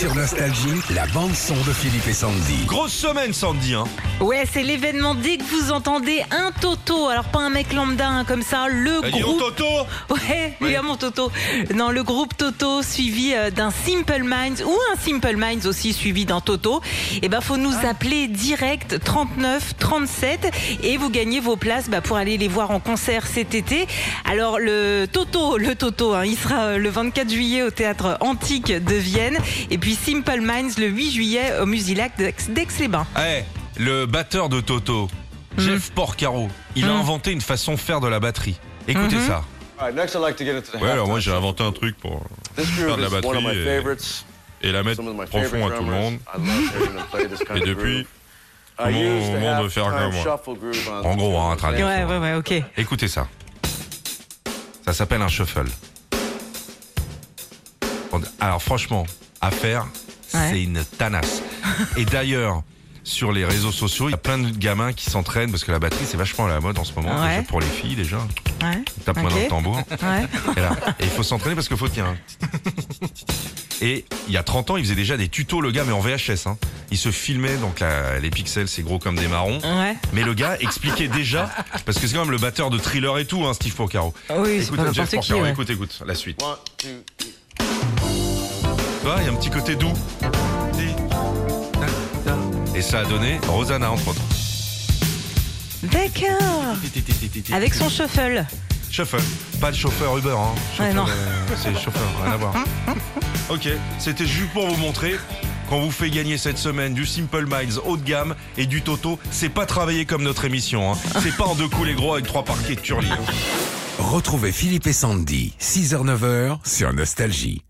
Sur Nostalgie, la bande-son de Philippe et Sandy. Grosse semaine, Sandy. Hein. Ouais, c'est l'événement dès que vous entendez un Toto. Alors pas un mec lambda hein, comme ça, le Eh, donc, groupe. Toto Ouais, évidemment Toto. Non, le groupe Toto suivi euh, d'un Simple Minds ou un Simple Minds aussi suivi d'un Toto. Et ben faut nous appeler direct 39 37 et vous gagnez vos places bah, pour aller les voir en concert cet été. Alors le Toto, le Toto, hein, il sera euh, le 24 juillet au théâtre Antique de Vienne et puis Simple Minds le 8 juillet au Musilac d'Aix- d'Aix-les-Bains. Eh, le batteur de Toto, Jeff Porcaro, il a Mm. inventé une façon de faire de la batterie. Écoutez Mhm. ça. All right, next I'd like to get into the Ouais, alors moi j'ai inventé un truc pour This faire de la is one of my batterie et, la mettre profond à tout le monde. Et depuis, tout le monde- veut faire comme moi. shuffle groove on En gros, hein, the traduit. Ouais, ouais, ouais, ok. écoutez ça. Ça s'appelle un shuffle. Alors franchement, à faire, Ouais. c'est une tanasse. Et d'ailleurs, sur les réseaux sociaux, il y a plein de gamins qui s'entraînent parce que la batterie c'est vachement à la mode en ce moment, Ouais. déjà pour les filles déjà. Ouais. Tape moi Ok. dans le tambour. Ouais. Et, là, et il faut s'entraîner parce qu'il faut tenir. Et il y a 30 ans, il faisait déjà des tutos, le gars, mais en VHS. Hein. Il se filmait, donc la- les pixels, c'est gros comme des marrons. Ouais. Mais le gars expliquait déjà, parce que c'est quand même le batteur de thriller et tout, hein, Steve Porcaro. Oui, c'est pas Écoute, Jeff n'importe qui. Porcaro, ouais. écoute, écoute, la suite. One, two, three. Tu vois, il y a un petit côté doux. Et ça a donné Rosanna, entre autres. D'accord. Avec son shuffle. Chauffeur, pas le chauffeur Uber, hein. Ouais, non. euh, c'est chauffeur, rien à voir. Ok, c'était juste pour vous montrer qu'on vous fait gagner cette semaine du Simple Minds haut de gamme et du Toto. C'est pas travailler comme notre émission, hein. C'est pas en deux coups les gros avec trois parquets de turlis. Retrouvez Philippe et Sandy, 6h-9h sur Nostalgie.